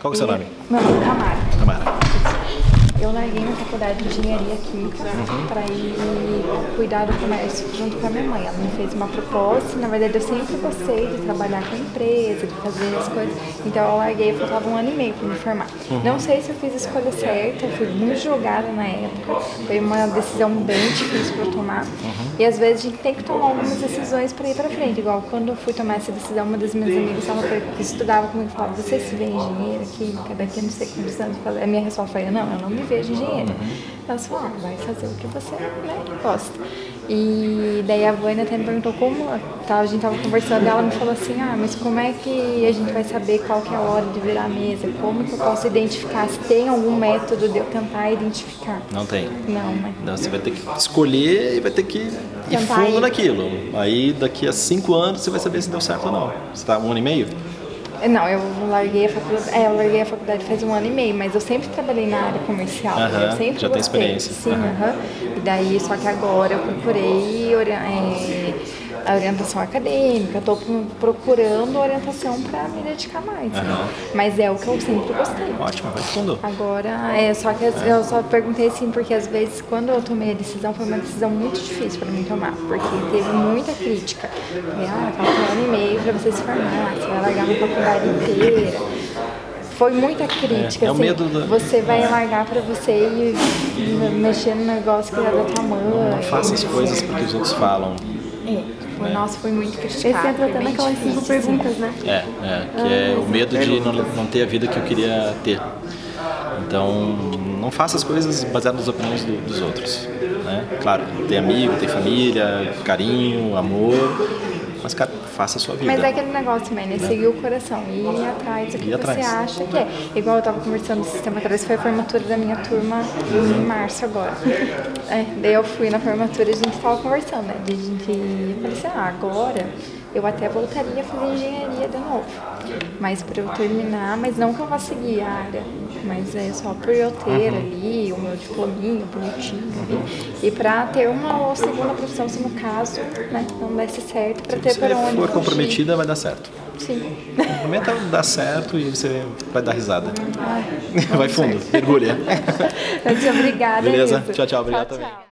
Qual que é o seu Eu larguei minha faculdade de engenharia química Uhum. para ir cuidar do comércio junto com a minha mãe. Ela me fez uma proposta. Na verdade, eu sempre gostei de trabalhar com empresa, de fazer as coisas. Então, eu larguei, faltava um ano e meio para me formar. Uhum. Não sei se eu fiz a escolha certa, fui muito julgada na época. Foi uma decisão bem difícil para eu tomar. Uhum. E às vezes a gente tem que tomar algumas decisões para ir para frente. Igual quando eu fui tomar essa decisão, uma das minhas amigas que estudava comigo falava: Você se vê engenheira, química, daqui a não sei quantos anos? A minha resposta foi: Não, eu não me vejo engenheira. Ela falou: ah, vai fazer o que você né, gosta. E daí a Vânia até me perguntou como tá, a gente tava conversando, ela me falou assim, ah, mas como é que a gente vai saber qual que é a hora de virar a mesa? Como que eu posso identificar? Se tem algum método de eu tentar identificar? Não tem. Não, né? Não, você vai ter que escolher e vai ter que ir fundo ir. naquilo. Aí daqui a cinco anos você vai saber se deu certo ou não. Você tá um ano e meio? Não, eu larguei a faculdade, é, eu larguei a faculdade faz um ano e meio, mas eu sempre trabalhei na área comercial. Aham, eu sempre já tem gostei. experiência. Sim, Aham. aham. E daí, só que agora eu procurei é, a orientação acadêmica, estou procurando orientação para me dedicar mais. né? Aham. Mas é o que eu sempre gostei. Ótimo, vai fundo. Agora, é, só que eu só perguntei assim, porque às vezes quando eu tomei a decisão foi uma decisão muito difícil para mim tomar, porque teve muita crítica. Falei, ah, falta um ano e meio para você se formar, você vai largar uma faculdade inteira. Foi muita crítica, É, é o assim, medo da- você vai largar para você me- mexer no negócio que é da tua mãe. Não faça as coisas porque os outros falam. É, foi, nossa, foi muito criticado. Esse entra até naquelas cinco difícil, assim. perguntas, né? É, é, que é o medo de não, não ter a vida que eu queria ter. Então, não faça as coisas baseadas nas opiniões do- dos outros. Né? Claro, tem amigo, tem família, carinho, amor, mas, cara, faça a sua vida. Mas é aquele negócio, man, é seguir o coração e ir atrás do que Ir você atrás. acha que é. Igual eu tava conversando no sistema atrás, foi a formatura da minha turma em março agora. É, daí eu fui na formatura e a gente tava conversando, né? De a gente. Eu falei assim, ah, agora eu até voltaria a fazer engenharia de novo. Mas pra eu terminar, mas não que eu vá seguir a área, mas é só por eu ter Uhum. ali o meu diplominho bonitinho ali. E pra ter uma segunda profissão, se no caso, né, não desse certo, pra ter Se para onde você for comprometida, vai dar certo. Sim. Comprometa, dá certo e você vai dar risada. Ai, Vai fundo, mergulha. Muito obrigada. Beleza? Tchau, tchau. Obrigado tchau, também.